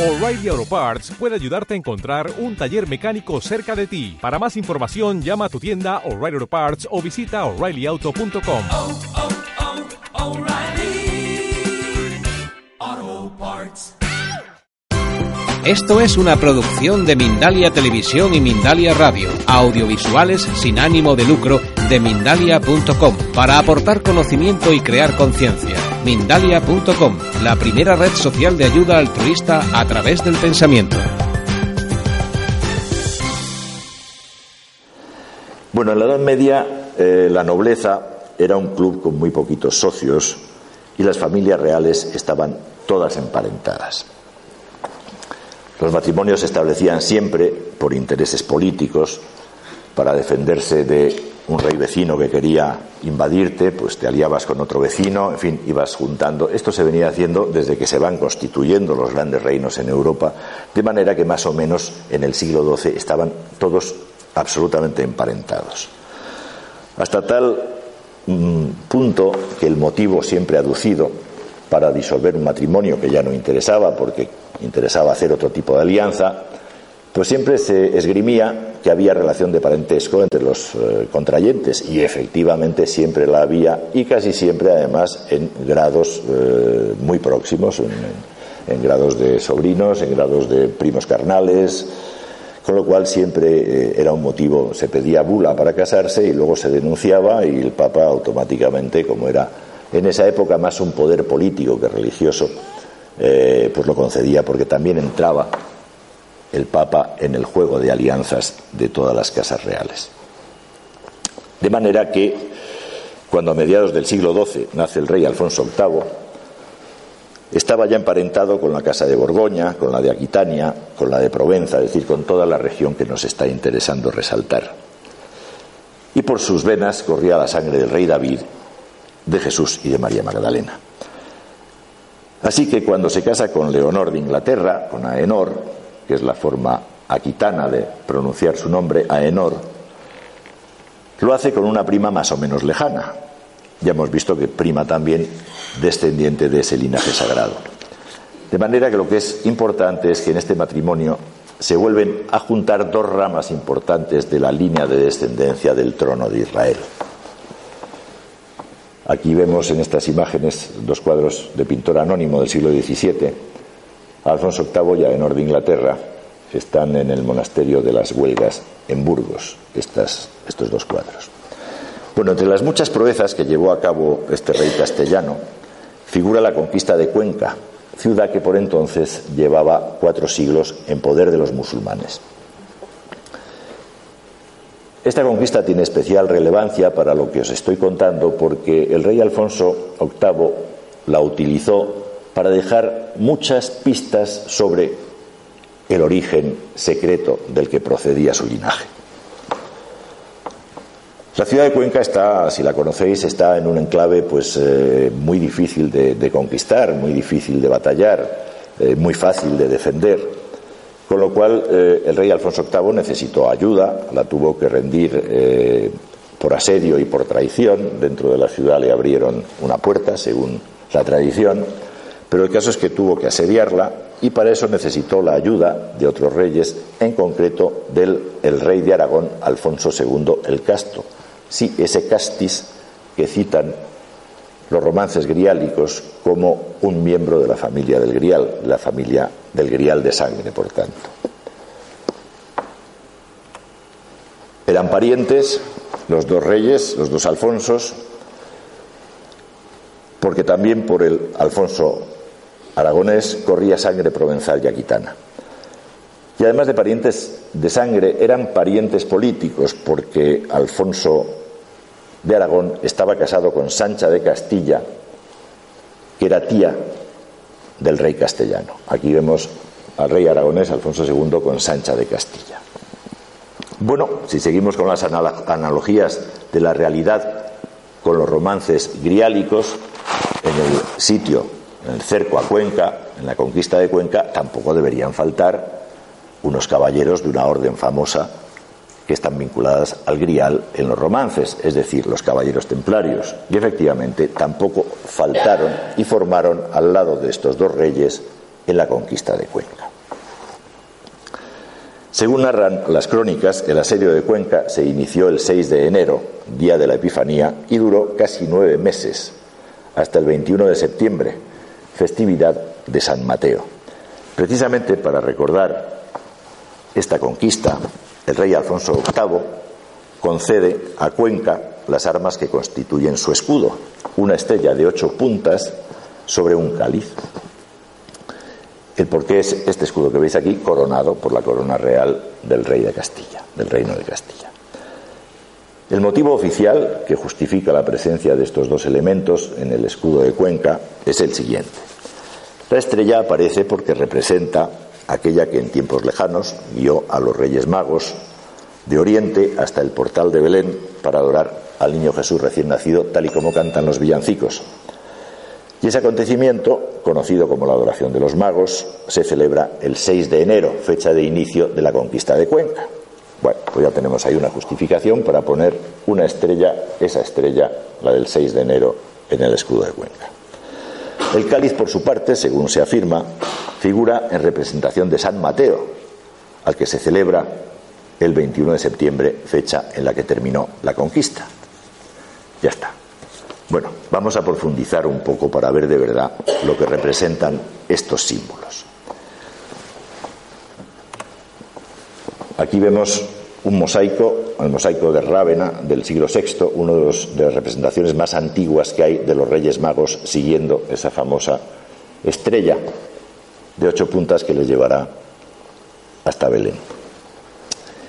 O'Reilly Auto Parts puede ayudarte a encontrar un taller mecánico cerca de ti. Para más información, llama a tu tienda O'Reilly Auto Parts o visita oreillyauto.com. oh, oh, Parts. Esto es una producción de Mindalia Televisión y Mindalia Radio, audiovisuales sin ánimo de lucro de mindalia.com, para aportar conocimiento y crear conciencia. Mindalia.com, la primera red social de ayuda altruista a través del pensamiento. Bueno, en la Edad Media eh, la nobleza era un club con muy poquitos socios y las familias reales estaban todas emparentadas. Los matrimonios se establecían siempre por intereses políticos, para defenderse de un rey vecino que quería invadirte, pues te aliabas con otro vecino, en fin, ibas juntando. Esto se venía haciendo desde que se van constituyendo los grandes reinos en Europa, de manera que más o menos en el siglo XII estaban todos absolutamente emparentados. Hasta tal mm, punto que el motivo siempre aducido para disolver un matrimonio que ya no interesaba, porque interesaba hacer otro tipo de alianza, pues siempre se esgrimía que había relación de parentesco entre los eh, contrayentes y efectivamente siempre la había y casi siempre además en grados eh, muy próximos, en, grados de sobrinos, en grados de primos carnales, con lo cual siempre eh, era un motivo, se pedía bula para casarse y luego se denunciaba y el Papa automáticamente, como era en esa época más un poder político que religioso, pues lo concedía porque también entraba el Papa en el juego de alianzas de todas las casas reales. De manera que cuando a mediados del siglo XII nace el rey Alfonso VIII, estaba ya emparentado con la casa de Borgoña, con la de Aquitania, con la de Provenza, es decir, con toda la región que nos está interesando resaltar. Y por sus venas corría la sangre del rey David, de Jesús y de María Magdalena. Así que cuando se casa con Leonor de Inglaterra, con Aenor, que es la forma aquitana de pronunciar su nombre, Aenor, lo hace con una prima más o menos lejana. Ya hemos visto que prima también descendiente de ese linaje sagrado. De manera que lo que es importante es que en este matrimonio se vuelven a juntar dos ramas importantes de la línea de descendencia del trono de Israel. Aquí vemos en estas imágenes dos cuadros de pintor anónimo del siglo XVII, Alfonso VIII y Aenor de Inglaterra, están en el monasterio de las Huelgas en Burgos, estos dos cuadros. Bueno, entre las muchas proezas que llevó a cabo este rey castellano, figura la conquista de Cuenca, ciudad que por entonces llevaba cuatro siglos en poder de los musulmanes. Esta conquista tiene especial relevancia para lo que os estoy contando porque el rey Alfonso VIII la utilizó para dejar muchas pistas sobre el origen secreto del que procedía su linaje. La ciudad de Cuenca está, si la conocéis, está en un enclave pues eh, muy difícil de, conquistar, muy difícil de batallar, eh, muy fácil de defender. Con lo cual eh, el rey Alfonso VIII necesitó ayuda, la tuvo que rendir por asedio y por traición. Dentro de la ciudad le abrieron una puerta, según la tradición, pero el caso es que tuvo que asediarla y para eso necesitó la ayuda de otros reyes, en concreto del el rey de Aragón, Alfonso II el Casto. Sí, ese castis que citan los romances griálicos como un miembro de la familia del Grial, la familia del Grial de sangre, por tanto. Eran parientes los dos reyes, los dos Alfonsos, porque también por el Alfonso aragonés corría sangre provenzal y aquitana. Y además de parientes de sangre, eran parientes políticos, porque Alfonso de Aragón estaba casado con Sancha de Castilla, que era tía del rey castellano. Aquí vemos al rey aragonés Alfonso II con Sancha de Castilla. Bueno, si seguimos con las analogías de la realidad con los romances griálicos, en el sitio, en el cerco a Cuenca, en la conquista de Cuenca, tampoco deberían faltar unos caballeros de una orden famosa que están vinculadas al grial en los romances, es decir, los caballeros templarios. Y efectivamente tampoco faltaron y formaron al lado de estos dos reyes en la conquista de Cuenca. Según narran las crónicas, el asedio de Cuenca se inició el 6 de enero, día de la Epifanía, y duró casi nueve meses, hasta el 21 de septiembre, festividad de San Mateo. Precisamente para recordar esta conquista, el rey Alfonso VIII concede a Cuenca las armas que constituyen su escudo, una estrella de ocho puntas sobre un cáliz. El porqué es este escudo que veis aquí, coronado por la corona real del rey de Castilla, del reino de Castilla. El motivo oficial que justifica la presencia de estos dos elementos en el escudo de Cuenca es el siguiente. La estrella aparece porque representa aquella que en tiempos lejanos guió a los Reyes Magos de Oriente hasta el portal de Belén para adorar al niño Jesús recién nacido, tal y como cantan los villancicos. Y ese acontecimiento, conocido como la adoración de los magos, se celebra el 6 de enero, fecha de inicio de la conquista de Cuenca. Bueno, pues ya tenemos ahí una justificación para poner una estrella, esa estrella, la del 6 de enero, en el escudo de Cuenca. El cáliz, por su parte, según se afirma, figura en representación de San Mateo, al que se celebra el 21 de septiembre, fecha en la que terminó la conquista. Ya está. Bueno, vamos a profundizar un poco para ver de verdad lo que representan estos símbolos. Aquí vemos un mosaico, el mosaico de Rávena del siglo VI, una de, de, las representaciones más antiguas que hay de los Reyes Magos siguiendo esa famosa estrella de ocho puntas que les llevará hasta Belén.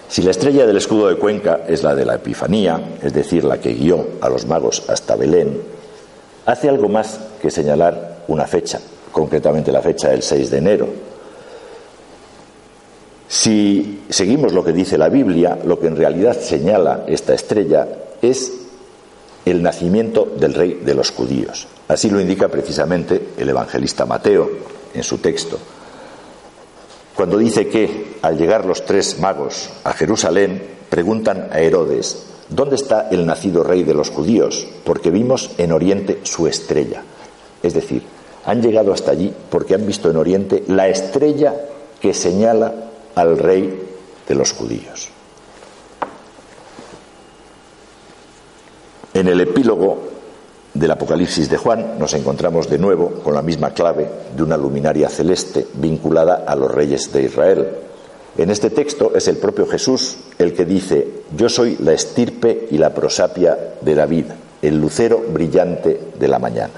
Si la estrella del escudo de Cuenca es la de la Epifanía, es decir, la que guió a los magos hasta Belén, hace algo más que señalar una fecha, concretamente la fecha del 6 de enero. Si seguimos lo que dice la Biblia, lo que en realidad señala esta estrella es el nacimiento del rey de los judíos. Así lo indica precisamente el evangelista Mateo en su texto cuando dice que al llegar los tres magos a Jerusalén preguntan a Herodes, ¿dónde está el nacido rey de los judíos? Porque vimos en Oriente su estrella. Es decir, han llegado hasta allí porque han visto en Oriente la estrella que señala al rey de los judíos. En el epílogo del Apocalipsis de Juan nos encontramos de nuevo con la misma clave de una luminaria celeste vinculada a los reyes de Israel. En este texto es el propio Jesús el que dice, yo soy la estirpe y la prosapia de David, el lucero brillante de la mañana.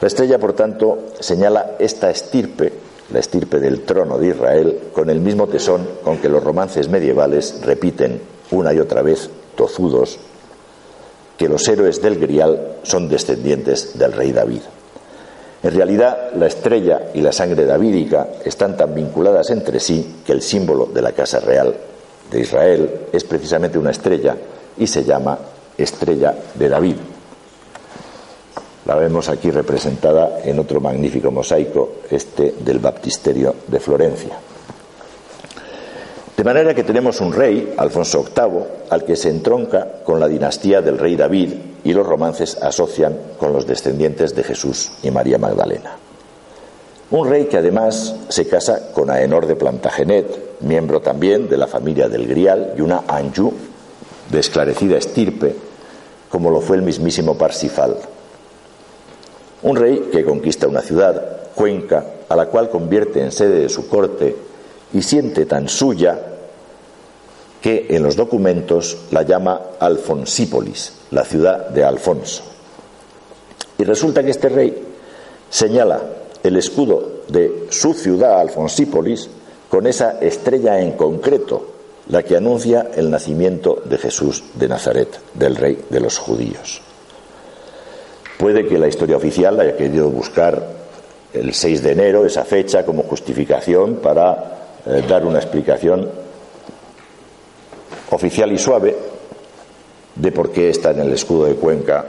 La estrella, por tanto, señala esta estirpe, la estirpe del trono de Israel, con el mismo tesón con que los romances medievales repiten una y otra vez, tozudos, que los héroes del Grial son descendientes del rey David. En realidad, la estrella y la sangre davídica están tan vinculadas entre sí que el símbolo de la Casa Real de Israel es precisamente una estrella y se llama Estrella de David. La vemos aquí representada en otro magnífico mosaico, este del Baptisterio de Florencia. De manera que tenemos un rey, Alfonso VIII, al que se entronca con la dinastía del rey David y los romances asocian con los descendientes de Jesús y María Magdalena. Un rey que además se casa con Aenor de Plantagenet, miembro también de la familia del Grial, y una Anjou de esclarecida estirpe, como lo fue el mismísimo Parsifal. Un rey que conquista una ciudad, Cuenca, a la cual convierte en sede de su corte y siente tan suya que en los documentos la llama Alfonsípolis, la ciudad de Alfonso. Y resulta que este rey señala el escudo de su ciudad, Alfonsípolis, con esa estrella en concreto, la que anuncia el nacimiento de Jesús de Nazaret, del rey de los judíos. Puede que la historia oficial haya querido buscar el 6 de enero, esa fecha, como justificación para eh, dar una explicación oficial y suave de por qué está en el escudo de Cuenca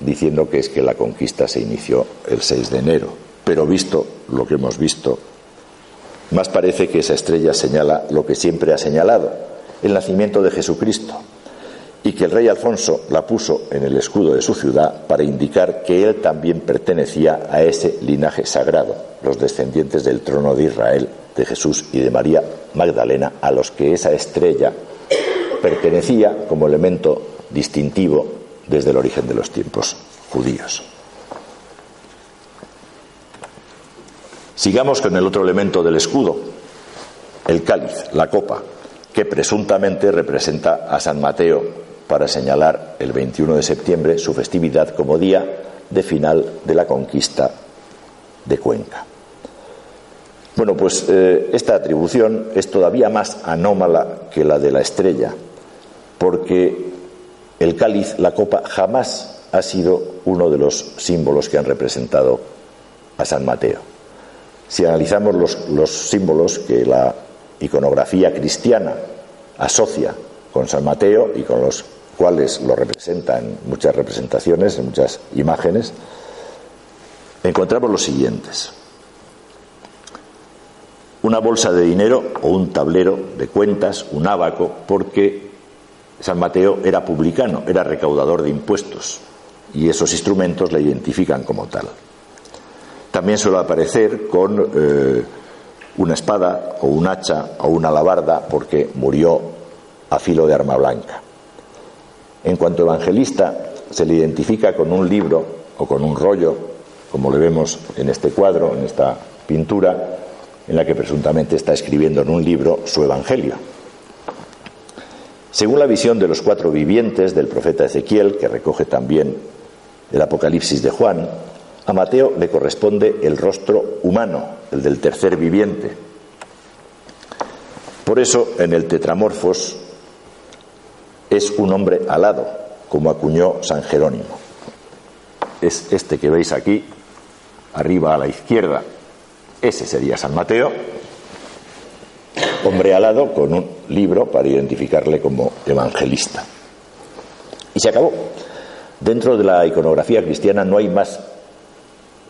diciendo que es que la conquista se inició el 6 de enero. Pero visto lo que hemos visto, más parece que esa estrella señala lo que siempre ha señalado, el nacimiento de Jesucristo. Y que el rey Alfonso la puso en el escudo de su ciudad para indicar que él también pertenecía a ese linaje sagrado, los descendientes del trono de Israel, de Jesús y de María Magdalena, a los que esa estrella pertenecía como elemento distintivo desde el origen de los tiempos judíos. Sigamos con el otro elemento del escudo, el cáliz, la copa, que presuntamente representa a San Mateo para señalar el 21 de septiembre su festividad como día de final de la conquista de Cuenca. Bueno, pues eh, esta atribución es todavía más anómala que la de la estrella, porque el cáliz, la copa, jamás ha sido uno de los símbolos que han representado a San Mateo. Si analizamos los, los símbolos que la iconografía cristiana asocia con San Mateo y con los cuales lo representa en muchas representaciones, en muchas imágenes, encontramos los siguientes. Una bolsa de dinero o un tablero de cuentas, un ábaco, porque San Mateo era publicano, era recaudador de impuestos y esos instrumentos le identifican como tal. También suele aparecer con eh, una espada o un hacha o una alabarda porque murió a filo de arma blanca. En cuanto evangelista, se le identifica con un libro o con un rollo, como le vemos en este cuadro, en esta pintura, en la que presuntamente está escribiendo en un libro su evangelio. Según la visión de los cuatro vivientes del profeta Ezequiel, que recoge también el Apocalipsis de Juan, a Mateo le corresponde el rostro humano, el del tercer viviente. Por eso, en el Tetramorfos es un hombre alado, como acuñó San Jerónimo. Es este que veis aquí, arriba a la izquierda. Ese sería San Mateo, hombre alado con un libro para identificarle como evangelista. Y se acabó. Dentro de la iconografía cristiana no hay más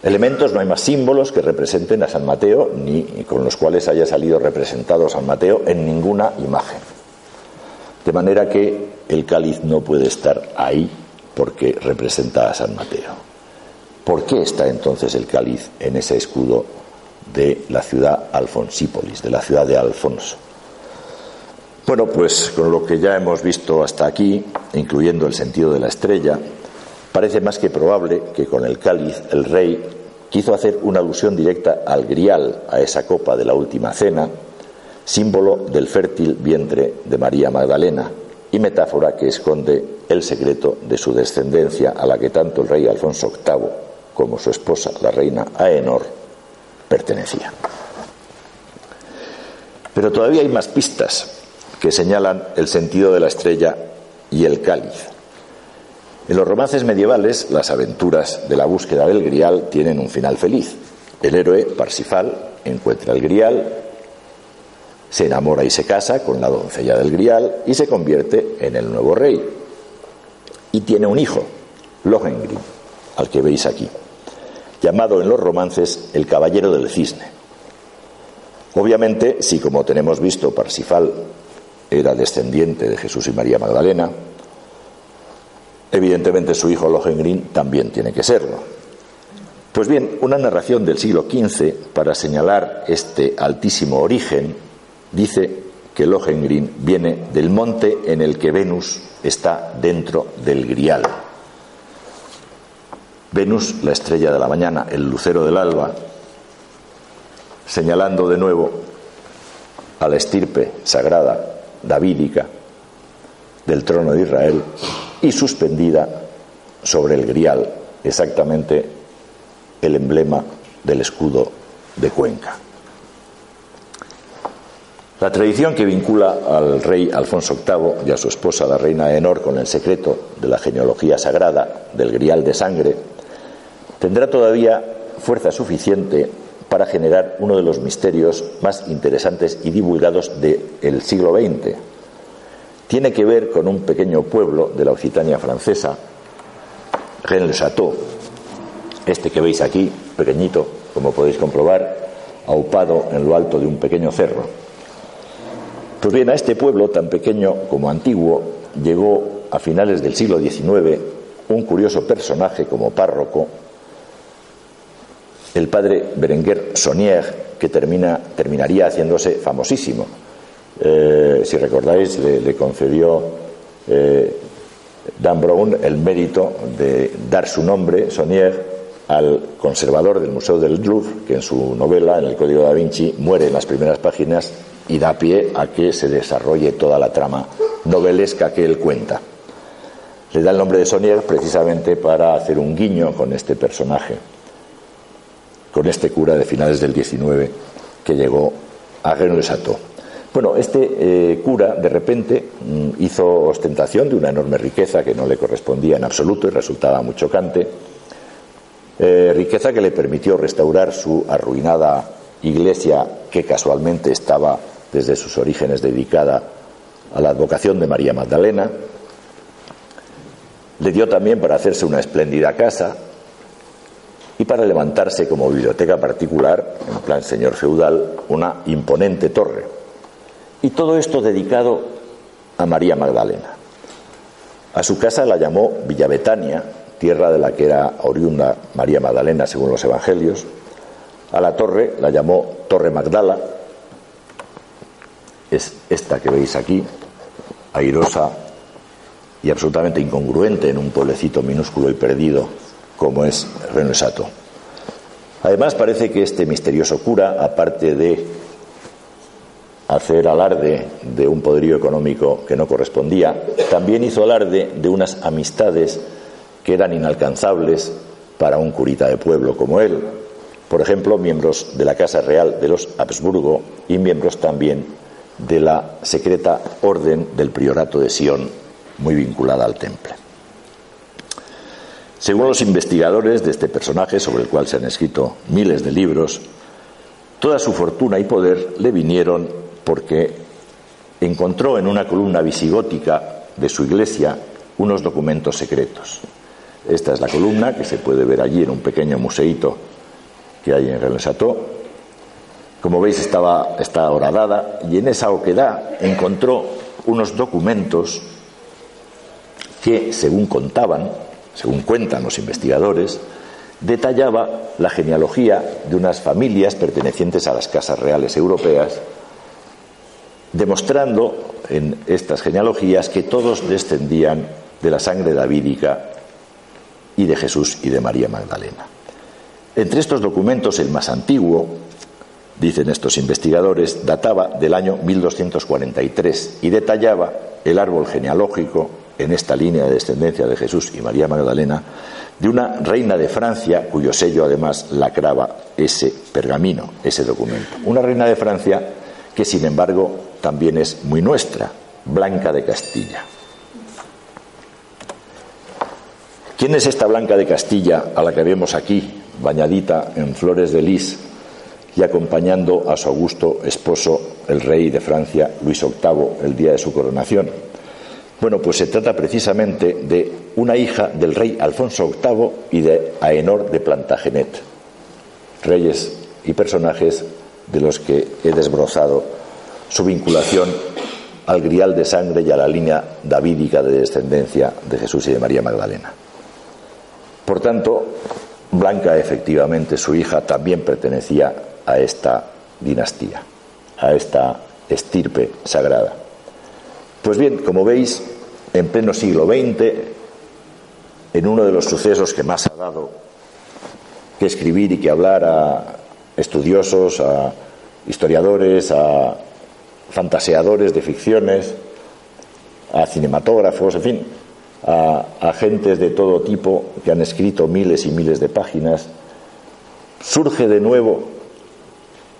elementos, no hay más símbolos que representen a San Mateo, ni con los cuales haya salido representado San Mateo en ninguna imagen. De manera que el cáliz no puede estar ahí porque representa a San Mateo. ¿Por qué está entonces el cáliz en ese escudo de la ciudad Alfonsípolis, de la ciudad de Alfonso? Bueno, pues con lo que ya hemos visto hasta aquí, incluyendo el sentido de la estrella, parece más que probable que con el cáliz el rey quiso hacer una alusión directa al grial, a esa copa de la última cena, símbolo del fértil vientre de María Magdalena y metáfora que esconde el secreto de su descendencia a la que tanto el rey Alfonso VIII como su esposa, la reina Aenor, pertenecían. Pero todavía hay más pistas que señalan el sentido de la estrella y el cáliz. En los romances medievales, las aventuras de la búsqueda del grial tienen un final feliz. El héroe, Parsifal, encuentra el grial, se enamora y se casa con la doncella del grial y se convierte en el nuevo rey. Y tiene un hijo, Lohengrin, al que veis aquí, llamado en los romances el Caballero del Cisne. Obviamente, si como tenemos visto, Parsifal era descendiente de Jesús y María Magdalena, Evidentemente su hijo Lohengrin también tiene que serlo. Pues bien, una narración del siglo XV para señalar este altísimo origen dice que Lohengrin viene del monte en el que Venus está dentro del grial. Venus, la estrella de la mañana, el lucero del alba, señalando de nuevo a la estirpe sagrada davídica del trono de Israel y suspendida sobre el grial, exactamente el emblema del escudo de Cuenca. La tradición que vincula al rey Alfonso VIII y a su esposa, la reina Enor, con el secreto de la genealogía sagrada del grial de sangre, tendrá todavía fuerza suficiente para generar uno de los misterios más interesantes y divulgados del siglo XX, tiene que ver con un pequeño pueblo de la Occitania francesa, Rennes-le-Château, este que veis aquí, pequeñito, como podéis comprobar, aupado en lo alto de un pequeño cerro. Pues bien, a este pueblo tan pequeño como antiguo llegó a finales del siglo XIX un curioso personaje como párroco, el padre Berenguer Sonier, que termina, terminaría haciéndose famosísimo. Eh, si recordáis, le, concedió eh, Dan Brown el mérito de dar su nombre, Sonier, al conservador del Museo del Louvre, que en su novela, en el Código da Vinci, muere en las primeras páginas y da pie a que se desarrolle toda la trama novelesca que él cuenta. Le da el nombre de Sonier precisamente para hacer un guiño con este personaje, con este cura de finales del XIX que llegó a Chateau. Bueno, este eh, cura de repente mm, hizo ostentación de una enorme riqueza que no le correspondía en absoluto y resultaba muy chocante eh, riqueza que le permitió restaurar su arruinada iglesia que casualmente estaba desde sus orígenes dedicada a la advocación de María Magdalena. Le dio también para hacerse una espléndida casa y para levantarse como biblioteca particular, en plan señor feudal, una imponente torre. Y todo esto dedicado a María Magdalena. A su casa la llamó Villa Betania, tierra de la que era oriunda María Magdalena según los evangelios. A la torre la llamó Torre Magdala, es esta que veis aquí, airosa y absolutamente incongruente en un pueblecito minúsculo y perdido como es Renesato. Además parece que este misterioso cura, aparte de hacer alarde de un poderío económico que no correspondía, también hizo alarde de unas amistades que eran inalcanzables para un curita de pueblo como él. Por ejemplo, miembros de la Casa Real de los Habsburgo y miembros también de la secreta orden del priorato de Sion, muy vinculada al temple. Según los investigadores de este personaje, sobre el cual se han escrito miles de libros, toda su fortuna y poder le vinieron porque encontró en una columna visigótica de su iglesia unos documentos secretos. Esta es la columna que se puede ver allí en un pequeño museíto que hay en Rennes Como veis estaba, está horadada y en esa oquedad encontró unos documentos que, según contaban, según cuentan los investigadores, detallaba la genealogía de unas familias pertenecientes a las casas reales europeas, demostrando en estas genealogías que todos descendían de la sangre davídica y de Jesús y de María Magdalena. Entre estos documentos, el más antiguo, dicen estos investigadores, databa del año 1243 y detallaba el árbol genealógico en esta línea de descendencia de Jesús y María Magdalena de una reina de Francia cuyo sello además lacraba ese pergamino, ese documento. Una reina de Francia que sin embargo también es muy nuestra, Blanca de Castilla. ¿Quién es esta Blanca de Castilla a la que vemos aquí, bañadita en flores de lis y acompañando a su augusto esposo, el rey de Francia, Luis VIII, el día de su coronación? Bueno, pues se trata precisamente de una hija del rey Alfonso VIII y de Aenor de Plantagenet, reyes y personajes de los que he desbrozado su vinculación al grial de sangre y a la línea davídica de descendencia de Jesús y de María Magdalena. Por tanto, Blanca, efectivamente, su hija, también pertenecía a esta dinastía, a esta estirpe sagrada. Pues bien, como veis, en pleno siglo XX, en uno de los sucesos que más ha dado que escribir y que hablar a estudiosos, a historiadores, a fantaseadores de ficciones, a cinematógrafos, en fin, a agentes de todo tipo que han escrito miles y miles de páginas, surge de nuevo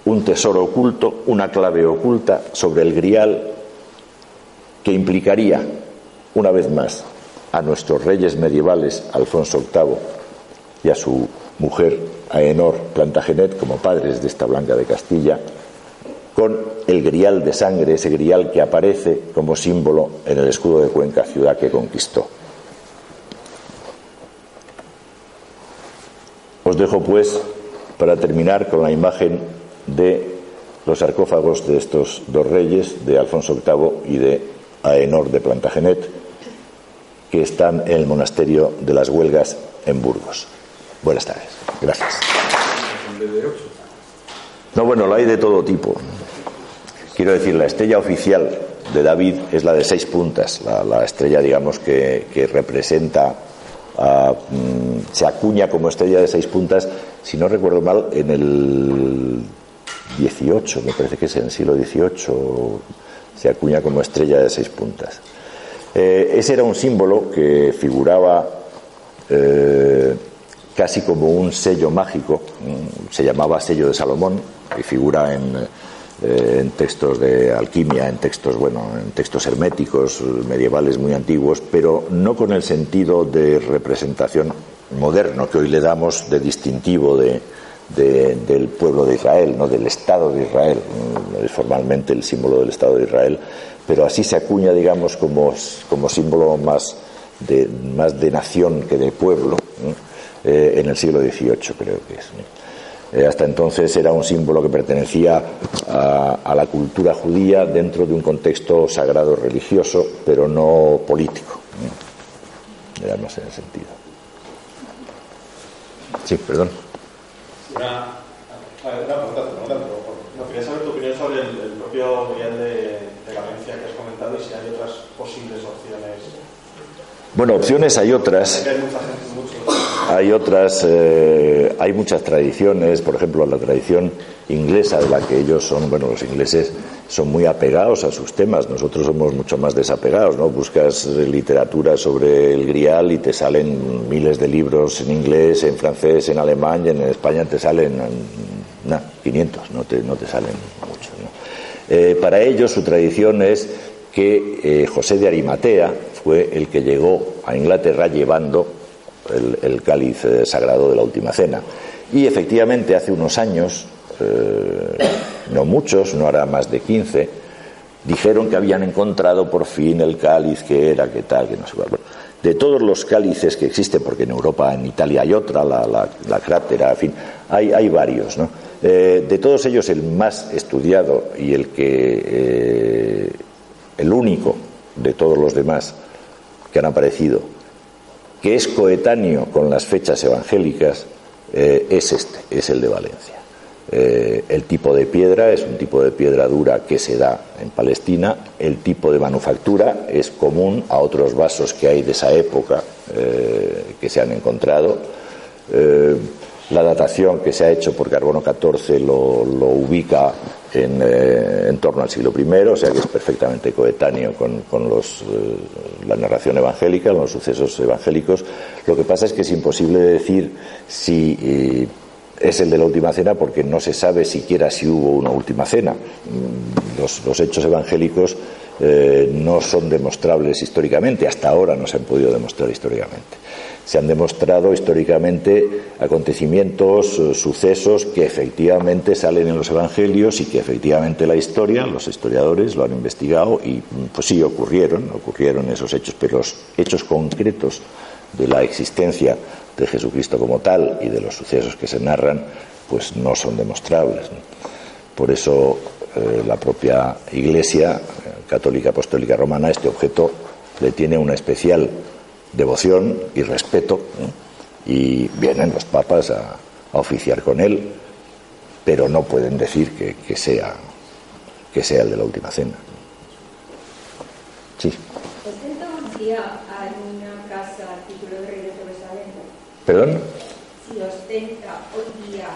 un tesoro oculto, una clave oculta sobre el grial que implicaría, una vez más, a nuestros reyes medievales, Alfonso VIII, y a su mujer Aenor Plantagenet, como padres de esta Blanca de Castilla, con el grial de sangre, ese grial que aparece como símbolo en el escudo de Cuenca, ciudad que conquistó. Os dejo pues para terminar con la imagen de los sarcófagos de estos dos reyes, de Alfonso VIII y de Aenor de Plantagenet, que están en el monasterio de las Huelgas en Burgos. Buenas tardes. Gracias. No, bueno, la hay de todo tipo. Quiero decir, la estrella oficial de David es la de seis puntas, la, la estrella, digamos, que, representa, a, mm, se acuña como estrella de seis puntas, si no recuerdo mal, en el 18, me parece que es en el siglo XVIII, se acuña como estrella de seis puntas. Eh, ese era un símbolo que figuraba eh, casi como un sello mágico, mm, se llamaba sello de Salomón, y figura en, eh, en textos de alquimia, en textos, bueno, en textos herméticos medievales muy antiguos, pero no con el sentido de representación moderno que hoy le damos de distintivo de, de- del pueblo de Israel, no del Estado de Israel, no es formalmente el símbolo del Estado de Israel, pero así se acuña, digamos, como, como símbolo más de, más de nación que de pueblo. Eh, en el siglo XVIII creo que es. Eh, hasta entonces era un símbolo que pertenecía a, a la cultura judía dentro de un contexto sagrado religioso, pero no político. ¿no? Era más en el sentido. Sí, perdón. Una, pregunta, no quería saber tu opinión sobre el, el propio Miguel de, de Valencia que has comentado y si hay otras posibles opciones. Bueno, opciones hay otras. Hay otras, eh, hay muchas tradiciones, por ejemplo, la tradición inglesa de la que ellos son, bueno, los ingleses son muy apegados a sus temas, nosotros somos mucho más desapegados, ¿no? Buscas literatura sobre el grial y te salen miles de libros en inglés, en francés, en alemán y en España te salen, nah, 500, no te, no te salen muchos, ¿no? Eh, para ellos su tradición es que eh, José de Arimatea fue el que llegó a Inglaterra llevando el, cáliz eh, sagrado de la última cena. Y efectivamente hace unos años, eh, no muchos, no hará más de 15, dijeron que habían encontrado por fin el cáliz que era, que tal, que no sé cuál. De todos los cálices que existen, porque en Europa, en Italia hay otra, la, la, la crátera, en fin, hay, hay varios, ¿no? De todos ellos, el más estudiado y el que, el único de todos los demás que han aparecido, que es coetáneo con las fechas evangélicas, eh, es este, es el de Valencia. Eh, el tipo de piedra es un tipo de piedra dura que se da en Palestina. El tipo de manufactura es común a otros vasos que hay de esa época eh, que se han encontrado. La datación que se ha hecho por carbono 14 lo, lo ubica en, eh, en, torno al siglo I, o sea que es perfectamente coetáneo con, con los, eh, la narración evangélica, los sucesos evangélicos. Lo que pasa es que es imposible decir si eh, es el de la última cena porque no se sabe siquiera si hubo una última cena. Los, los hechos evangélicos eh, no son demostrables históricamente, hasta ahora no se han podido demostrar históricamente. Se han demostrado históricamente acontecimientos, eh, sucesos que efectivamente salen en los evangelios y que efectivamente la historia, los historiadores lo han investigado y pues sí ocurrieron, ocurrieron esos hechos, pero los hechos concretos de la existencia de Jesucristo como tal y de los sucesos que se narran, pues no son demostrables. Por eso eh, la propia Iglesia católica apostólica romana este objeto le tiene una especial devoción y respeto ¿no? y vienen los papas a, a, oficiar con él, pero no pueden decir que, que, sea que sea el de la última cena. Sí. ¿Perdón? Si ostenta hoy día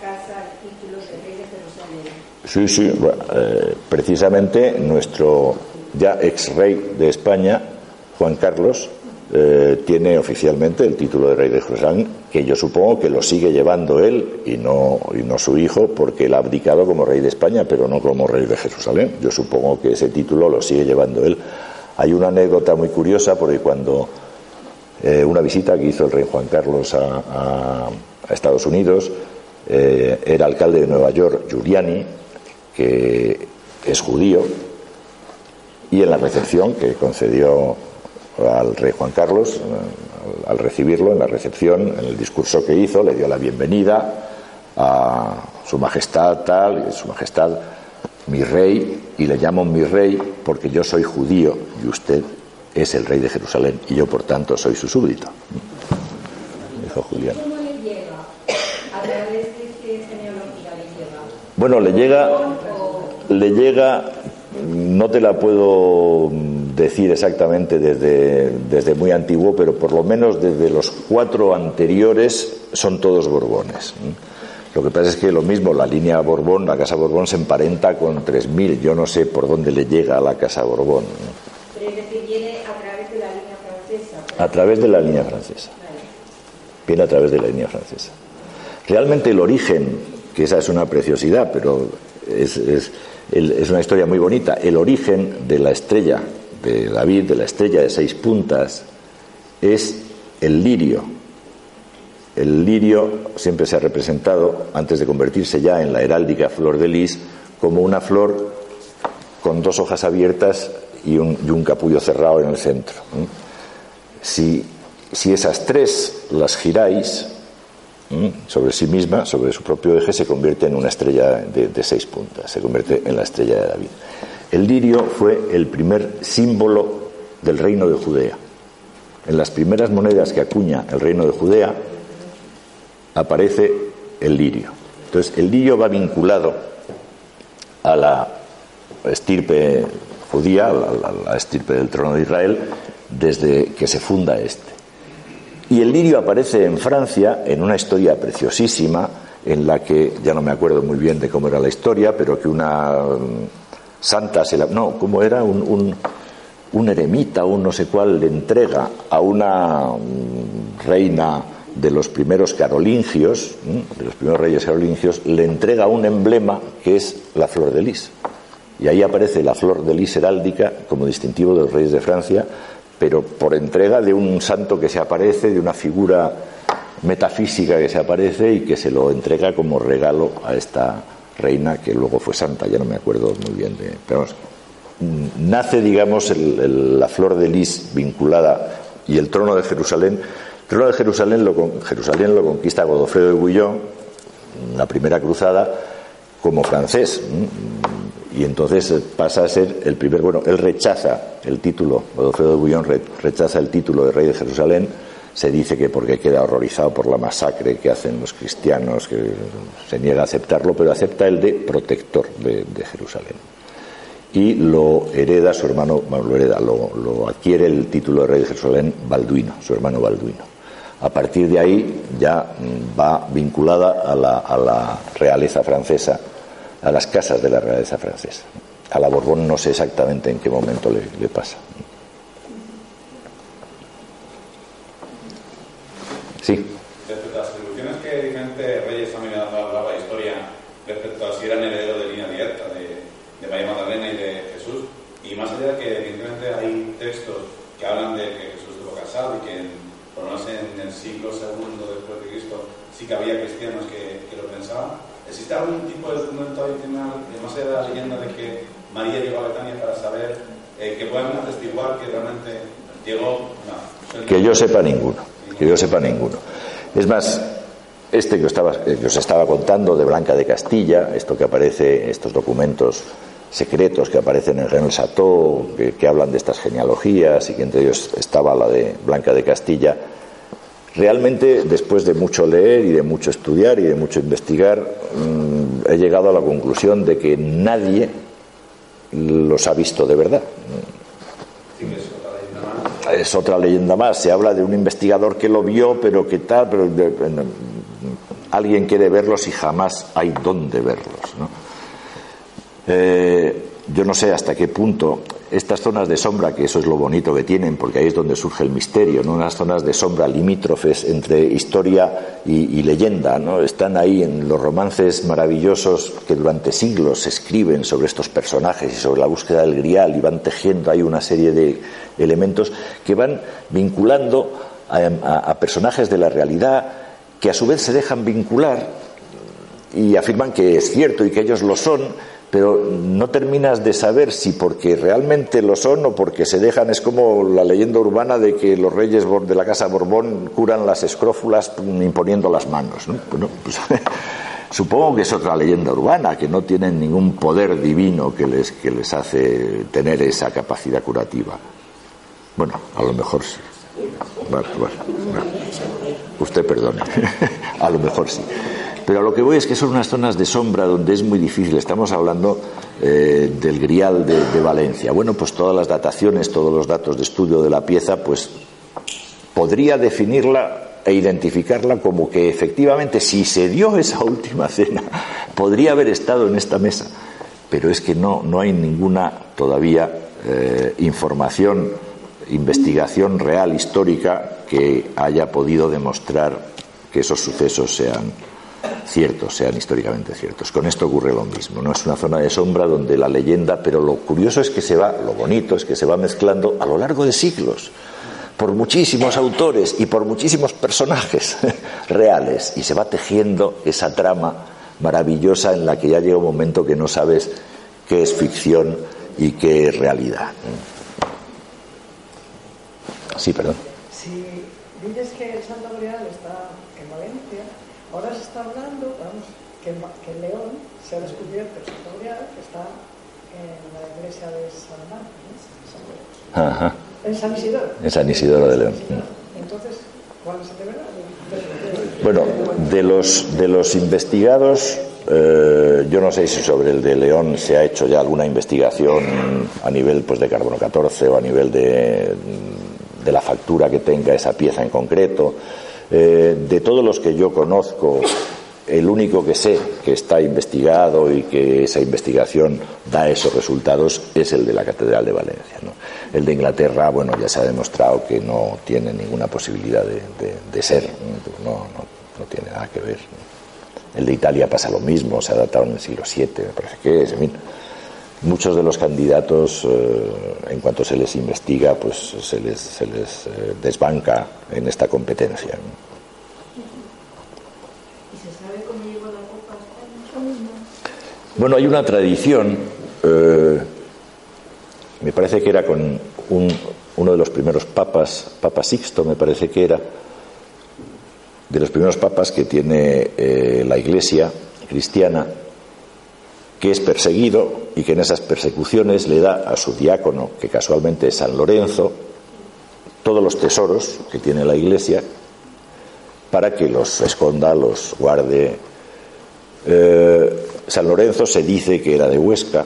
casa el título de rey de Jerusalén. Sí, sí, eh, precisamente nuestro ya ex rey de España, Juan Carlos, eh, tiene oficialmente el título de rey de Jerusalén, que yo supongo que lo sigue llevando él y no, y no su hijo, porque él ha abdicado como rey de España, pero no como rey de Jerusalén. Yo supongo que ese título lo sigue llevando él. Hay una anécdota muy curiosa, porque cuando eh, una visita que hizo el rey Juan Carlos a Estados Unidos, eh, era alcalde de Nueva York, Giuliani, que es judío, y en la recepción que concedió al rey Juan Carlos, al recibirlo en la recepción, en el discurso que hizo, le dio la bienvenida a su majestad tal, y su majestad mi rey, y le llamo mi rey porque yo soy judío y usted es el rey de Jerusalén y yo por tanto soy su súbdito. Dijo Julián. ¿Cómo le llega? ¿A través de qué genealogía le llega? Bueno, le llega, ¿O le llega, no te la puedo decir exactamente desde, desde muy antiguo, pero por lo menos desde los cuatro anteriores son todos Borbones. Lo que pasa es que lo mismo, la línea Borbón, la Casa Borbón se emparenta con 3.000. Yo no sé por dónde le llega a la Casa Borbón. pero es decir, viene a través de la línea francesa? A través de la línea francesa. Viene a través de la línea francesa. Realmente el origen, que esa es una preciosidad, pero es, es- una historia muy bonita, el origen de la estrella de David, de la estrella de seis puntas, es el lirio. El lirio siempre se ha representado, antes de convertirse ya en la heráldica flor de lis, como una flor con dos hojas abiertas y un, y un capullo cerrado en el centro. Si, esas tres las giráis. Sobre sí misma, sobre su propio eje, se convierte en una estrella de, seis puntas, se convierte en la estrella de David. El lirio fue el primer símbolo del reino de Judea. En las primeras monedas que acuña el reino de Judea aparece el lirio. Entonces, el lirio va vinculado a la estirpe judía, a la estirpe del trono de Israel, desde que se funda este. Y el lirio aparece en Francia en una historia preciosísima en la que, ya no me acuerdo muy bien de cómo era la historia, pero que una mm, santa se la... No, ¿cómo era? Un, un, un eremita, un no sé cuál, le entrega a una mm, reina de los primeros carolingios, ¿m? de los primeros reyes carolingios, le entrega un emblema que es la flor de lis. Y ahí aparece la flor de lis heráldica como distintivo de los reyes de Francia, pero por entrega de un santo que se aparece, de una figura metafísica que se aparece y que se lo entrega como regalo a esta reina que luego fue santa, ya no me acuerdo muy bien de. Pero vamos, nace, digamos, el- la flor de lis vinculada y el trono de Jerusalén. El trono de Jerusalén lo, Jerusalén lo conquista Godofredo de Bouillon, la primera cruzada, como francés. Y entonces eh, pasa a ser el primer. Bueno, él rechaza el título, Godofredo de Bouillon re- rechaza el título de rey de Jerusalén. Se dice que porque queda horrorizado por la masacre que hacen los cristianos, que se niega a aceptarlo, pero acepta el de protector de, Jerusalén. Y lo hereda su hermano, bueno, lo hereda, lo, adquiere el título de rey de Jerusalén Balduino, su hermano Balduino. A partir de ahí ya mm, va vinculada a la, a la realeza francesa, a las casas de la realeza francesa. A la Borbón no sé exactamente en qué momento le, le pasa. Sí, Respecto a las atribuciones que diferentes reyes han venido dando a la historia respecto a si eran herederos de línea directa de, de María Magdalena y de Jesús, y más allá de que evidentemente hay textos que hablan de que Jesús estuvo casado y que por lo menos en el siglo II después de Cristo sí que había cristianos que, ¿existe algún tipo de documento adicional, más de la leyenda de que María llegó a Betania para saber eh, que puedan atestiguar que realmente llegó? Que yo sepa ninguno, que yo sepa ninguno. Es más, este que estaba, eh, os estaba contando de Blanca de Castilla, esto que aparece, estos documentos secretos que aparecen en Rennes Chateau, que hablan de estas genealogías y que entre ellos estaba la de Blanca de Castilla, realmente después de mucho leer y de mucho estudiar y de mucho investigar, mm, he llegado a la conclusión de que nadie los ha visto de verdad. Es otra leyenda más. Se habla de un investigador que lo vio, pero que tal, pero alguien quiere verlos y jamás hay dónde verlos. Eh, yo no sé hasta qué punto estas zonas de sombra, que eso es lo bonito que tienen, porque ahí es donde surge el misterio, ¿no? unas zonas de sombra limítrofes entre historia y, leyenda, ¿no? están ahí en los romances maravillosos que durante siglos se escriben sobre estos personajes y sobre la búsqueda del grial y van tejiendo ahí una serie de elementos que van vinculando a personajes de la realidad que a su vez se dejan vincular y afirman que es cierto y que ellos lo son, pero no terminas de saber si porque realmente lo son o porque se dejan, es como la leyenda urbana de que los reyes de la casa Borbón curan las escrófulas imponiendo las manos. ¿no? Pues, supongo que es otra leyenda urbana, que no tienen ningún poder divino que les, que les hace tener esa capacidad curativa. Bueno, a lo mejor sí. Usted perdone. a lo mejor sí. Pero a lo que voy es que son unas zonas de sombra donde es muy difícil. Estamos hablando eh, del grial de, Valencia. Bueno, pues todas las dataciones, todos los datos de estudio de la pieza, pues podría definirla e identificarla como que efectivamente si se dio esa última cena podría haber estado en esta mesa pero es que no, no hay ninguna todavía eh, información investigación real histórica que haya podido demostrar que esos sucesos sean ciertos, sean históricamente ciertos. Con esto ocurre lo mismo, no es una zona de sombra donde la leyenda, pero lo curioso es que se va, lo bonito es que se va mezclando a lo largo de siglos por muchísimos autores y por muchísimos personajes reales y se va tejiendo esa trama maravillosa en la que ya llega un momento que no sabes qué es ficción y qué es realidad. Sí, perdón. Si dices que el Santo Grial está en Valencia, ahora se está hablando vamos, que, que León se ha descubierto el Santo Grial que está en la iglesia de San Marcos, ¿no? Ajá. en San Isidoro. En San Isidoro de León. Entonces, ¿cuál es el verdad? Bueno, de los, de los investigados, eh, yo no sé si sobre el de León se ha hecho ya alguna investigación a nivel pues, de carbono 14 o a nivel de, de la factura que tenga esa pieza en concreto. Eh, de todos los que yo conozco, el único que sé que está investigado y que esa investigación da esos resultados es el de la Catedral de Valencia. ¿no? El de Inglaterra, bueno, ya se ha demostrado que no tiene ninguna posibilidad de, ser, no, no, no, tiene nada que ver. El de Italia pasa lo mismo, se ha datado en el siglo VII, me parece que es, en fin. Muchos de los candidatos, eh, en cuanto se les investiga, pues se les, se les eh, desbanca en esta competencia. Bueno, hay una tradición, eh, me parece que era con un, uno de los primeros papas, Papa Sixto, me parece que era, de los primeros papas que tiene la Iglesia cristiana, que es perseguido y que en esas persecuciones le da a su diácono, que casualmente es San Lorenzo, todos los tesoros que tiene la Iglesia para que los esconda, los guarde. Eh, San Lorenzo se dice que era de Huesca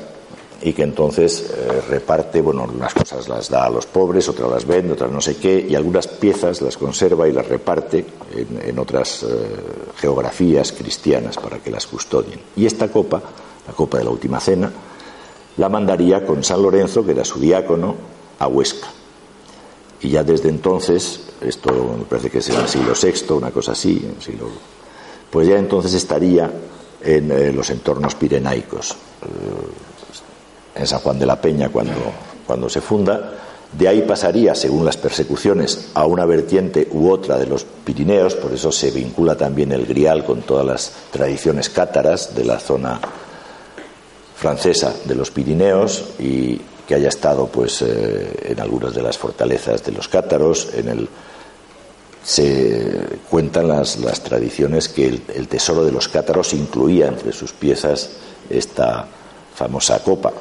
y que entonces eh, reparte, bueno, unas cosas las da a los pobres, otras las vende, otras no sé qué, y algunas piezas las conserva y las reparte en, otras eh, geografías cristianas para que las custodien. Y esta copa, la copa de la última cena, la mandaría con San Lorenzo, que era su diácono, a Huesca. Y ya desde entonces, esto me parece que es en el siglo VI, una cosa así, en el siglo, pues ya entonces estaría en eh, los entornos pirenaicos. Eh, en San Juan de la Peña, cuando, cuando se funda, de ahí pasaría, según las persecuciones, a una vertiente u otra de los Pirineos, por eso se vincula también el grial con todas las tradiciones cátaras de la zona francesa de los Pirineos y que haya estado pues eh, en algunas de las fortalezas de los cátaros, en el se cuentan las, las tradiciones que el, tesoro de los cátaros incluía entre sus piezas esta famosa copa,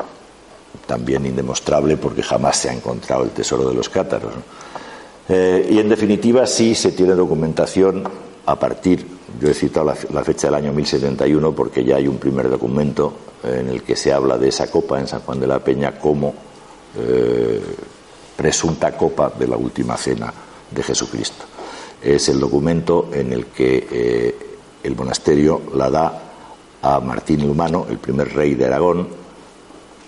también indemostrable porque jamás se ha encontrado el tesoro de los cátaros. Eh, y en definitiva sí se tiene documentación a partir, yo he citado la, fecha del año 1071 porque ya hay un primer documento en el que se habla de esa copa en San Juan de la Peña como eh, presunta copa de la última cena de Jesucristo es el documento en el que eh, el monasterio la da a Martín el Humano, el primer rey de Aragón,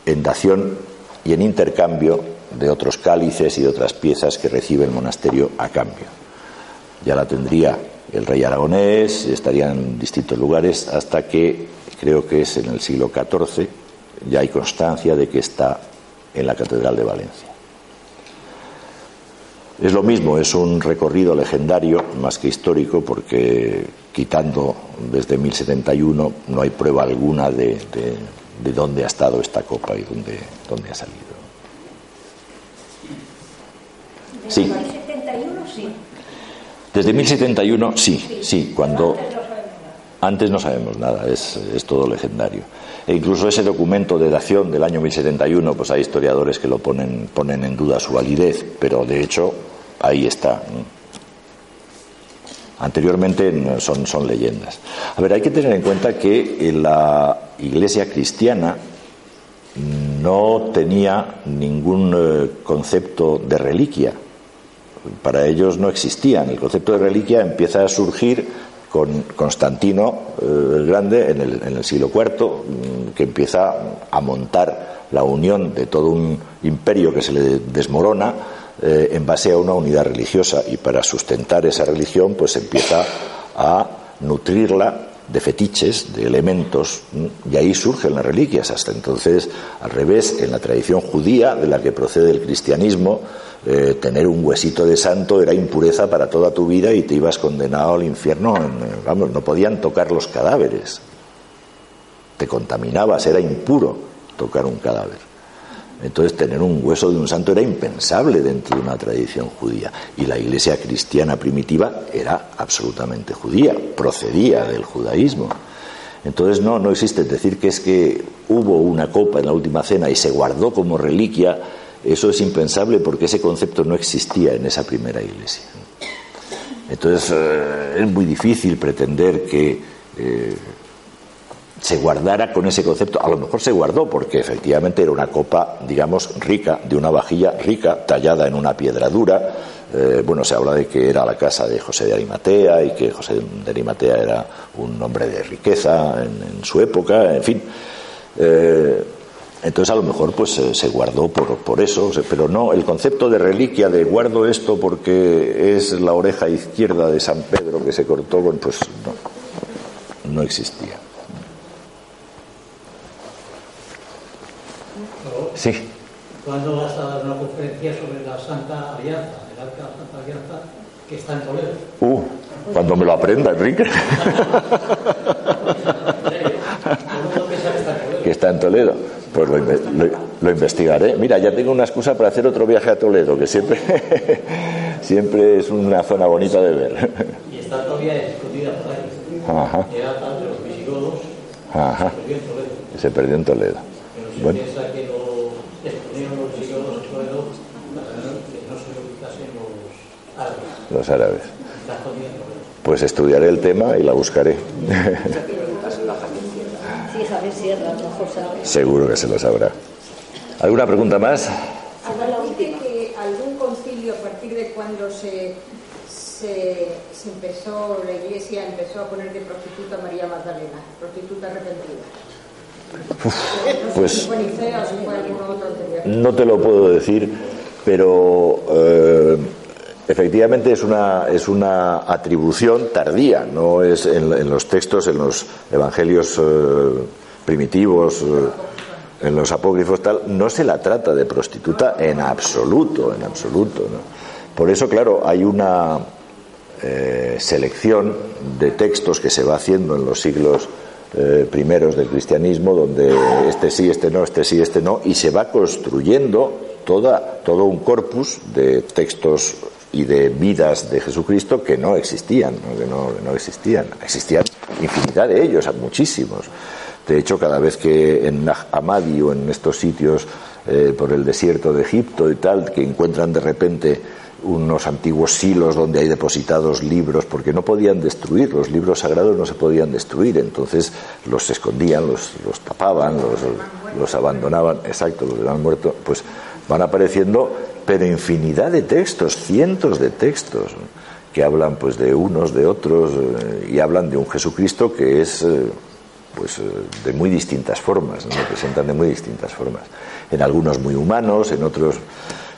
en dación y en intercambio de otros cálices y de otras piezas que recibe el monasterio a cambio. Ya la tendría el rey aragonés, estaría en distintos lugares hasta que creo que es en el siglo XIV, ya hay constancia de que está en la Catedral de Valencia. Es lo mismo, es un recorrido legendario más que histórico porque quitando desde 1071 no hay prueba alguna de, de, de dónde ha estado esta copa y dónde, dónde ha salido. Sí. 1071 sí. Desde 1071 sí, sí, cuando antes no sabemos nada, es, es todo legendario. E incluso ese documento de dación del año 1071, pues hay historiadores que lo ponen, ponen en duda su validez, pero de hecho ahí está. Anteriormente son, son leyendas. A ver, hay que tener en cuenta que la iglesia cristiana no tenía ningún eh, concepto de reliquia. Para ellos no existían. El concepto de reliquia empieza a surgir con Constantino eh, el Grande en el, en el siglo IV, mm, que empieza a montar la unión de todo un imperio que se le desmorona eh, en base a una unidad religiosa y para sustentar esa religión pues empieza a nutrirla de fetiches, de elementos, y ahí surgen las reliquias. Hasta entonces, al revés, en la tradición judía, de la que procede el cristianismo, eh, tener un huesito de santo era impureza para toda tu vida y te ibas condenado al infierno. vamos, no podían tocar los cadáveres. Te contaminabas, era impuro tocar un cadáver. Entonces tener un hueso de un santo era impensable dentro de una tradición judía. Y la iglesia cristiana primitiva era absolutamente judía, procedía del judaísmo. Entonces no, no existe decir que es que hubo una copa en la última cena y se guardó como reliquia, eso es impensable porque ese concepto no existía en esa primera iglesia. Entonces eh, es muy difícil pretender que eh, se guardara con ese concepto. A lo mejor se guardó porque efectivamente era una copa, digamos, rica, de una vajilla rica, tallada en una piedra dura. Eh, bueno, se habla de que era la casa de José de Arimatea y que José de Arimatea era un hombre de riqueza en, su época, en fin. Eh, entonces a lo mejor pues se guardó por, por eso, pero no, el concepto de reliquia de guardo esto porque es la oreja izquierda de San Pedro que se cortó, pues no, no existía. Sí. ¿Cuándo vas a dar una conferencia sobre la Santa Alianza, el Arca de la Santa Alianza, que está en Toledo? Uh, cuando me lo aprenda, Enrique. que está en Toledo. Pues lo, lo, investigaré. Mira, ya tengo una excusa para hacer otro viaje a Toledo, que siempre, siempre es una zona bonita de ver. y está todavía escondida por ahí. Ajá. Era de los visigodos. Ajá. Se perdió en Toledo. Se perdió en Toledo. Pero se Bueno. piensa que los exponieron los visigodos en Toledo para que no se lo quitasen los árabes. Pues estudiaré el tema y la buscaré. Sí, Javier Sierra, a lo mejor sabe. Seguro que se lo sabrá. ¿Alguna pregunta más? Ahora dice que algún concilio, a partir de cuando se, se, se empezó, la iglesia empezó a poner de prostituta a María Magdalena, prostituta arrepentida. pues-. No te lo puedo decir, pero eh, efectivamente es una, es una atribución tardía, no es en, los textos, en los evangelios eh, primitivos, eh, en los apócrifos tal, no se la trata de prostituta en absoluto, en absoluto. Por eso, claro, hay una eh, selección de textos que se va haciendo en los siglos primeros del cristianismo, donde este sí, este no, este sí, este no, y se va construyendo toda, todo un corpus de textos y de vidas de Jesucristo que no existían. Que, no, no existían. Existían infinidad de ellos, muchísimos. De hecho, cada vez que en Nag Hammadi o en estos sitios eh, por el desierto de Egipto y tal, que encuentran de repente unos antiguos silos donde hay depositados libros, porque no podían destruir, los libros sagrados no se podían destruir, entonces los escondían, los, los tapaban, los, los abandonaban, exacto, los que han muerto, pues van apareciendo, pero infinidad de textos, cientos de textos, que hablan pues de unos, de otros, eh, y hablan de un Jesucristo que es eh, pues eh, de muy distintas formas, ¿no? presentan de muy distintas formas. En algunos muy humanos, en otros,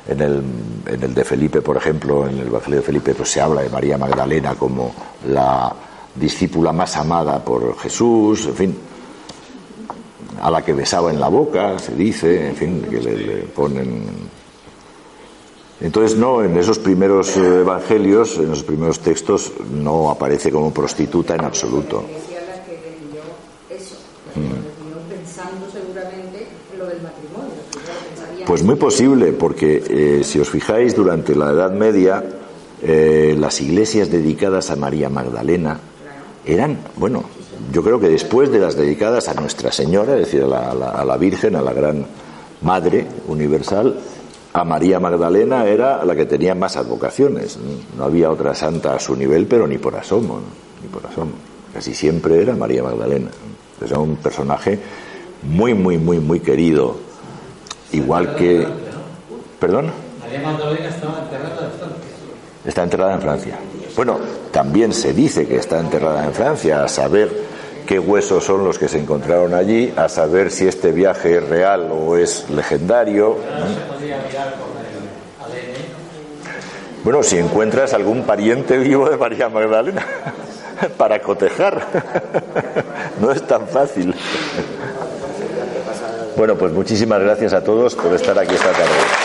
en el, en el de Felipe, por ejemplo, en el Evangelio de Felipe, pues se habla de María Magdalena como la discípula más amada por Jesús, en fin, a la que besaba en la boca, se dice, en fin, que le, le ponen. Entonces, no, en esos primeros eh, evangelios, en esos primeros textos, no aparece como prostituta en absoluto. La iglesia la que decidió eso, la que decidió pensando seguramente en lo del matrimonio. primero pensarían- Pues muy posible, porque eh, si os fijáis, durante la Edad Media, eh, las iglesias dedicadas a María Magdalena eran, bueno, yo creo que después de las dedicadas a Nuestra Señora, es decir, a la, a la- a la Virgen, a la gran Madre Universal, a María Magdalena era la que tenía más advocaciones. No había otra santa a su nivel, pero ni por asomo, ¿no? ni por asomo. Casi siempre era María Magdalena. Era un personaje muy, muy, muy, muy querido. Igual que. ¿Perdón? María Magdalena estaba enterrada en Francia. Está enterrada en Francia. Bueno, también se dice que está enterrada en Francia, a saber qué huesos son los que se encontraron allí, a saber si este viaje es real o es legendario. Bueno, si encuentras algún pariente vivo de María Magdalena para cotejar, no es tan fácil. Bueno, pues muchísimas gracias a todos por estar aquí esta tarde.